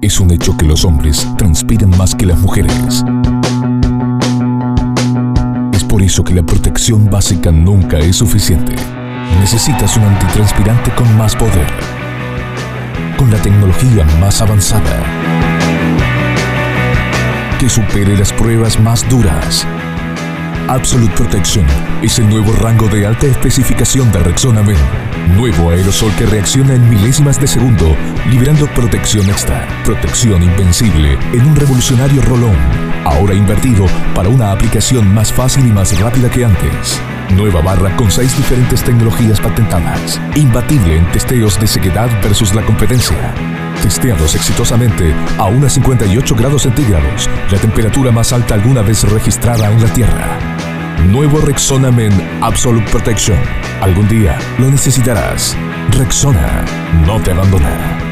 Es un hecho que los hombres transpiran más que las mujeres. Es por eso que la protección básica nunca es suficiente. Necesitas un antitranspirante con más poder. Con la tecnología más avanzada. Que supere las pruebas más duras. Absolute Protection es el nuevo rango de alta especificación de Rexona Men. Nuevo aerosol que reacciona en milésimas de segundo, liberando protección extra. Protección invencible en un revolucionario rolón. Ahora invertido para una aplicación más fácil y más rápida que antes. Nueva barra con seis diferentes tecnologías patentadas. Imbatible en testeos de sequedad versus la competencia. Testeados exitosamente a unas 58 grados centígrados, la temperatura más alta alguna vez registrada en la Tierra. Nuevo Rexona Men Absolute Protection. Algún día lo necesitarás. Rexona no te abandona.